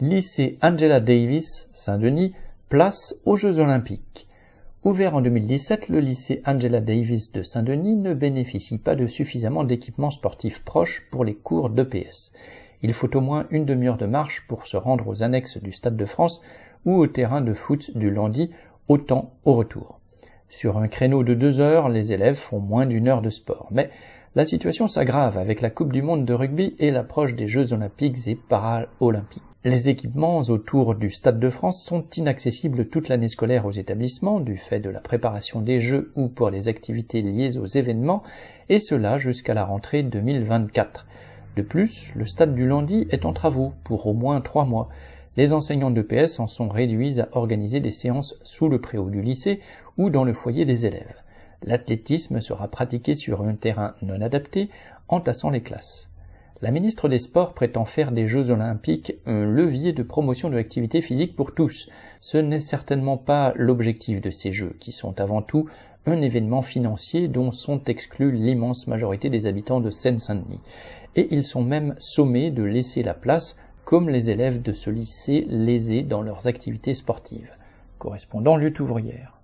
Lycée Angela Davis, Saint-Denis, place aux Jeux Olympiques. Ouvert en 2017, le lycée Angela Davis de Saint-Denis ne bénéficie pas de suffisamment d'équipements sportifs proches pour les cours d'EPS. Il faut au moins une demi-heure de marche pour se rendre aux annexes du Stade de France ou au terrain de foot du Landy, autant au retour. Sur un créneau de deux heures, les élèves font moins d'une heure de sport. Mais la situation s'aggrave avec la Coupe du Monde de rugby et l'approche des Jeux olympiques et paralympiques. Les équipements autour du Stade de France sont inaccessibles toute l'année scolaire aux établissements du fait de la préparation des Jeux ou pour les activités liées aux événements, et cela jusqu'à la rentrée 2024. De plus, le stade du Landy est en travaux pour au moins trois mois. Les enseignants de PS en sont réduits à organiser des séances sous le préau du lycée ou dans le foyer des élèves. L'athlétisme sera pratiqué sur un terrain non adapté, entassant les classes. La ministre des Sports prétend faire des Jeux olympiques un levier de promotion de l'activité physique pour tous. Ce n'est certainement pas l'objectif de ces Jeux, qui sont avant tout un événement financier dont sont exclus l'immense majorité des habitants de Seine-Saint-Denis. Et ils sont même sommés de laisser la place, comme les élèves de ce lycée lésés dans leurs activités sportives. Correspondant lutte ouvrière.